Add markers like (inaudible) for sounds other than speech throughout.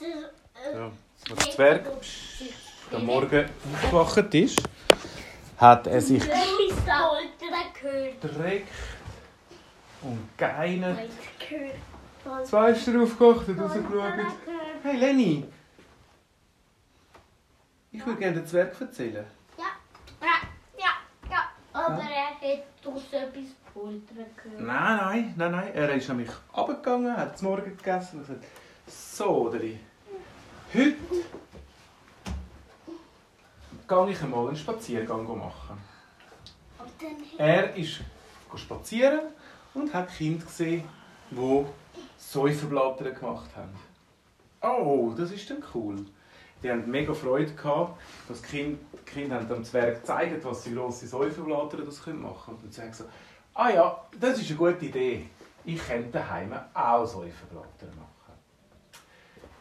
Ja. Als der Zwerg am Morgen aufgewacht ist, hat er sich. Dreck und gehört. Zwei ist er aufgewacht und rausgeschaut. Hey Lenny, ich würde gerne den Zwerg erzählen. Ja, ja, ja. Aber er hat draussen etwas Pulver gehört. Nein, nein, nein, nein. Er ist nämlich runtergegangen, hat zum Morgen gegessen und gesagt, so, Deli, heute gehe ich einmal einen Spaziergang machen. Dann Er ist spazieren und hat Kinder gesehen, die Säuferblätter gemacht haben. Oh, das ist dann cool. Die haben mega Freude gehabt, dass die Kinder, die Kinder haben dem Zwerg gezeigt, was sie grosse Säuferblätter das machen können. Und der Zwerg so, ah ja, das ist eine gute Idee. Ich könnte daheim auch Säuferblätter machen.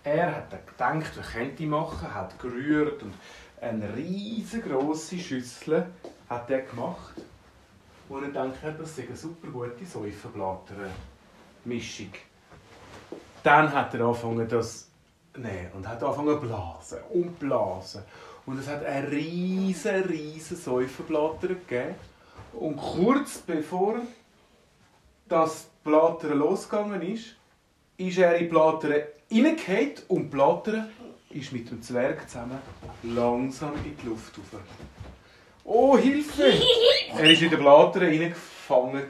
Er hat gedacht, was könnte ich machen, hat gerührt und eine riesengroße Schüssel hat er gemacht er gedacht hat, das sei eine super gute Säuferblätter-Mischung. Dann hat er angefangen, das nehmen und hat angefangen zu blasen und blasen. Und es hat eine riesen, riesen Säuferblätter gegeben. Und kurz bevor das Blattern losgegangen ist, ist er in die Blattern reingefallen und die Blattern ist mit dem Zwerg zusammen langsam in die Luft rauf. Oh, Hilfe! (laughs) Er war in den Blättern reingefangen.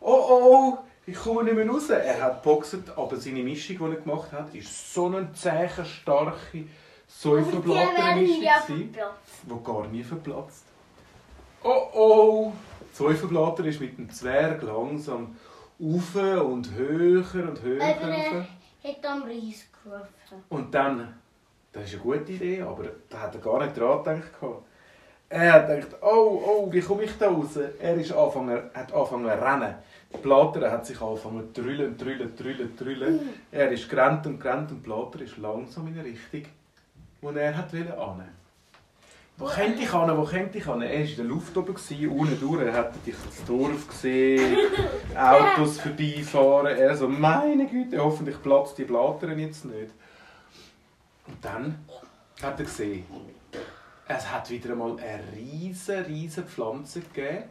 Oh, oh, oh, ich komme nicht mehr raus. Er hat geboxt, aber seine Mischung, die er gemacht hat, war so eine zähe, starke Säuferblättermischung, ja gewesen, die gar nie verplatzt. Oh, oh! Die Säuferblätter ist mit dem Zwerg langsam rauf und höher und höher. Aber rauf. er hat am Reis gerufen. Und dann, das ist eine gute Idee, aber da hat er gar nicht dran gedacht. Er hat gedacht, oh, oh, wie komme ich da raus? Er ist angefangen, hat angefangen zu rennen. Die Blatter hat sich angefangen zu trüllen, trüllen, trüllen, trüllen. Er ist gerannt und gerannt und die Blatter ist langsam in eine Richtung, wo er hat wollte. Wo könnte ich hin? Wo könnte ich hin? Er war in der Luft oben, unten durch. Er hat das Dorf gesehen, (laughs) Autos vorbeifahren. Er so, meine Güte, hoffentlich platzt die Blatter jetzt nicht. Und dann hat er gesehen, es hat wieder einmal eine riesige, riesige Pflanze gegeben,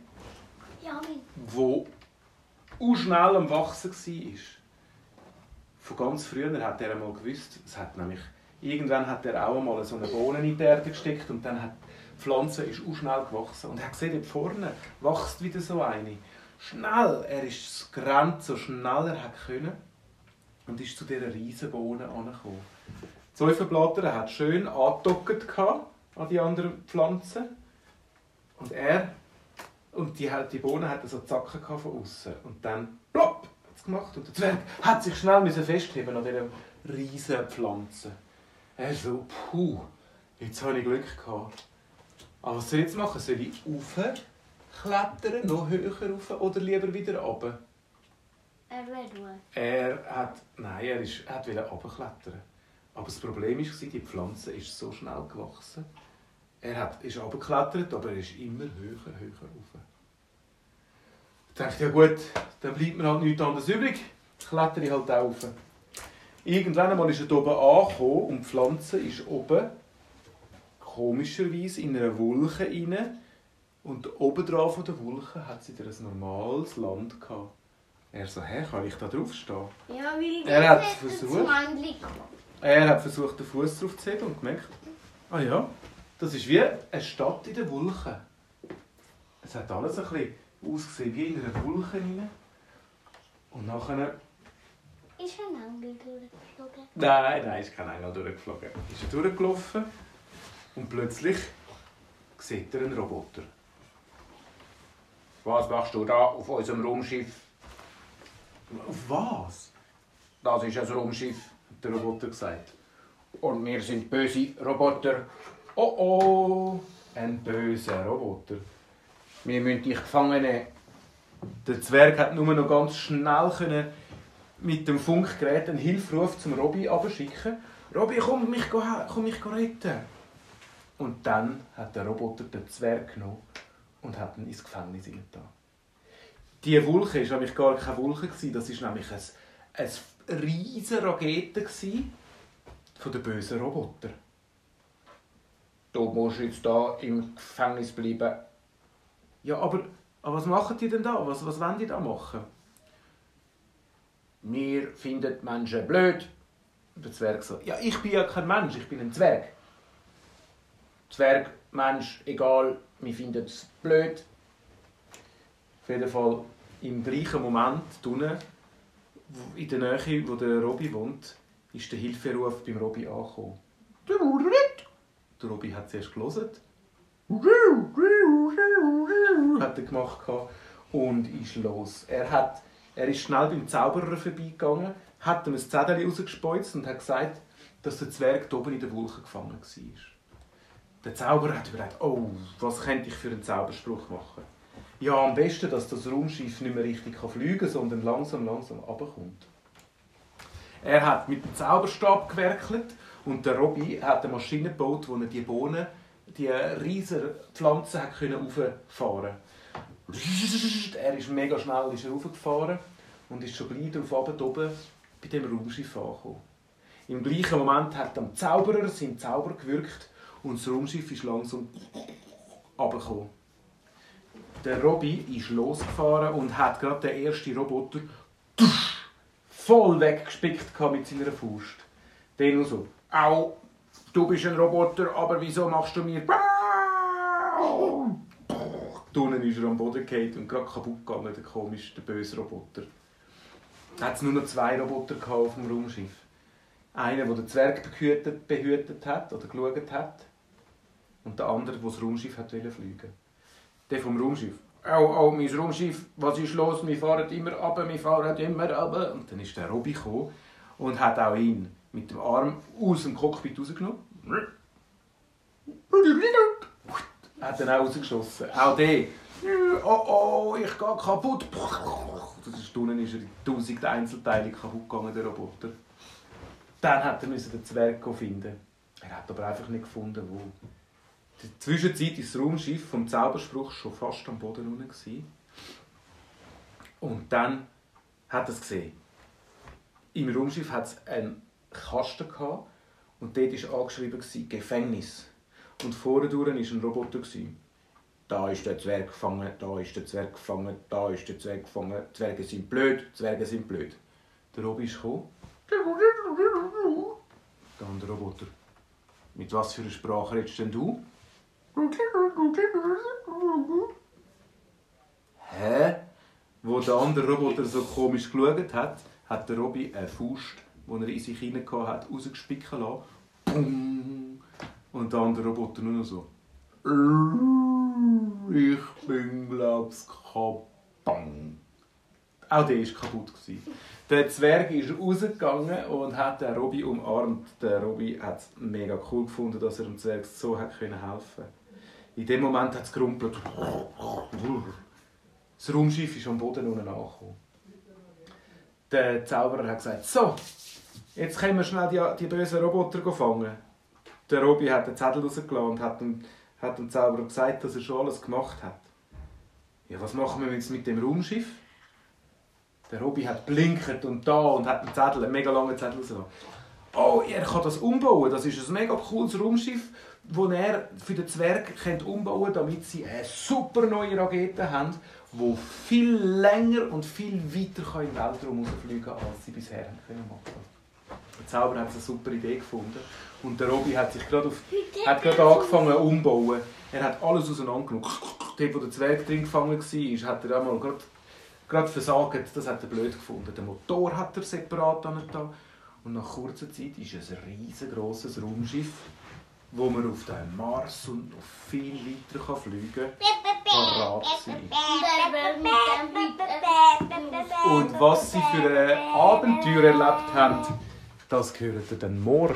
die auch schnell am Wachsen war. Von ganz früher hat er einmal gewusst, es hat nämlich, irgendwann hat er auch einmal so eine Bohne in die Erde gesteckt und dann hat die Pflanze ist auch schnell gewachsen. Und er hat gesehen, dort vorne wächst wieder so eine. Schnell, er ist gerannt, so schnell er hat können und ist zu dieser riesen Bohne angekommen. Die Säuferblätter hat schön angedockt an die anderen Pflanzen. Und er und die, die Bohne hatte so Zacken von außen und dann plopp hat es gemacht und der Zwerg hat sich schnell festheben an dieser riesen Pflanze. Er so, puh, jetzt habe ich Glück gehabt. Aber was soll ich jetzt machen? Soll ich raufklettern, noch höher rauf oder lieber wieder runter? Er will nur. Er hat, nein, er, ist, er wollte runterklettern. Aber das Problem war, die Pflanze ist so schnell gewachsen. Er hat, ist runtergeklettert, aber er ist immer höher, höher rauf. Ich dachte, ja gut, dann bleibt mir halt nichts anderes übrig. Klettere ich halt rauf. Irgendwann einmal ist er oben angekommen und die Pflanze ist oben komischerweise in einer Wolke rein. Und obendrauf von der Wolke hat sie wieder ein normales Land gehabt. Er so, hä, kann ich da drauf stehen? Ja, weil Er hat versucht. Er hat versucht, den Fuß drauf zu heben und gemerkt, ah ja, das ist wie eine Stadt in der Wolke. Es hat alles ein bisschen ausgesehen wie in einer Wolke rein. Und nachher... Ist ein Engel durchgeflogen? Nein, nein, ist kein Engel durchgeflogen. Ist er durchgelaufen und plötzlich sieht er einen Roboter. Was machst du da auf unserem Raumschiff? Auf was? Das ist ein Raumschiff. hat der Roboter gesagt. Und wir sind böse Roboter. Oh oh, ein böser Roboter. Wir müssen dich gefangen nehmen. Der Zwerg hat nur noch ganz schnell können mit dem Funkgerät einen Hilferuf zum Robby abschicken. Robby, komm mich, komm mich retten. Und dann hat der Roboter den Zwerg genommen und hat ihn ins Gefängnis hineingetan. Die Wolke war nämlich gar keine Wolke, gewesen, das war nämlich ein, eine riesige Rakete, von den bösen Robotern. Du musst jetzt da im Gefängnis bleiben. Ja, aber, aber was machen die denn da? Was, was wollen die da machen? Wir finden die Menschen blöd. Der Zwerg so, ja, ich bin ja kein Mensch, ich bin ein Zwerg. Zwerg, Mensch, egal, wir finden es blöd. Auf jeden Fall im gleichen Moment, unten, in der Nähe, wo der Robby wohnt, ist der Hilferuf beim Robby angekommen. Der Robby hat zuerst gelesen. Hat er gemacht und ist los. Er, hat, er ist schnell beim Zauberer vorbeigegangen, hat ihm ein Zettel rausgespeuzt und hat gesagt, dass der Zwerg oben in der Wolke gefangen war. Der Zauberer hat überlegt, oh, was könnte ich für einen Zauberspruch machen? Ja, am besten, dass das Raumschiff nicht mehr richtig fliegen kann, sondern langsam, langsam runterkommt. Er hat mit dem Zauberstab gewerkelt und der Robby hat eine Maschine gebaut, wo er die Bohnen, die riesige Pflanzen hat können Er ist mega schnell ist raufgefahren und ist schon gleich darauf runter, oben bei dem Raumschiff angekommen. Im gleichen Moment hat am Zauberer sein Zauber gewirkt und das Raumschiff ist langsam runtergekommen. Der Robby ist losgefahren und hat gerade den ersten Roboter voll weggespickt mit seiner Faust. Der nur so. Au, du bist ein Roboter, aber wieso machst du mir... Unten ist er am Boden gefallen und gerade kaputt gegangen, der komische, der böse Roboter. Hat es nur noch zwei Roboter auf dem Raumschiff. Einer, der den Zwerg behütet, behütet hat oder geschaut hat. Und der andere, der das Raumschiff hat fliegen Der vom Raumschiff. Au, au, mein Raumschiff, was ist los? Wir fahren immer runter, wir fahren immer runter. Und dann ist der Robby gekommen und hat auch ihn mit dem Arm aus dem Cockpit rausgenommen. Hat dann auch rausgeschossen. Auch der. Oh oh, ich gehe kaputt. Das ist unten ist er in tausend Einzelteile kaputt gegangen, der Roboter. Dann hat er den Zwerg finden. Er hat aber einfach nicht gefunden, wo. In der Zwischenzeit ist das Raumschiff vom Zauberspruch schon fast am Boden unten. Und dann hat er es gesehen. Im Raumschiff hat es einen Kasten gehabt, und dort war angeschrieben Gefängnis. Und vorne war ein Roboter. Da ist der Zwerg gefangen, da ist der Zwerg gefangen, da ist der Zwerg gefangen. Zwerge sind blöd, Zwerge sind blöd. Der Robby ist gekommen. Der andere Roboter. Mit was für einer Sprache redest denn du? Hä? Wo der andere Roboter so komisch geschaut hat, hat der Robby eine Faust, die er in sich hinein hat, rausgespicken lassen. Pum. Und der andere Roboter nur noch so. Ich bin, glaub's, kaputt. Auch der war kaputt. gewesen. Der Zwerg ist rausgegangen und hat den Robby umarmt. Der Robby hat es mega cool gefunden, dass er dem Zwerg so hat helfen In dem Moment hat es gerumpelt. Das Raumschiff ist am Boden unten angekommen. Der Zauberer hat gesagt, so, jetzt können wir schnell die, die bösen Roboter fangen. Der Robby hat den Zettel rausgelassen und hat dem, hat dem Zauberer gesagt, dass er schon alles gemacht hat. Ja, was machen wir jetzt mit dem Raumschiff? Der Robby hat blinkt und da und hat einen Zettel, einen mega langen Zettel rausgelassen. Oh, er kann das umbauen. Das ist ein mega cooles Raumschiff, das er für den Zwerg umbauen könnte, damit sie eine super neue Rakete haben, die viel länger und viel weiter kann im Weltraum rausfliegen kann, als sie bisher haben können machen Der Zauberer hat eine super Idee gefunden. Und der Robby hat sich gerade, auf, hat gerade angefangen umzubauen. Er hat alles auseinandergenommen. Dort, wo der Zwerg drin gefangen war, hat er einmal gerade, gerade versagt. Das hat er blöd gefunden. Den Motor hat er separat da. Und nach kurzer Zeit ist es ein riesengroßes Raumschiff, wo man auf den Mars und noch viel weiter kann fliegen kann, parat sein. Und was sie für ein Abenteuer erlebt haben, das gehört dann morgen.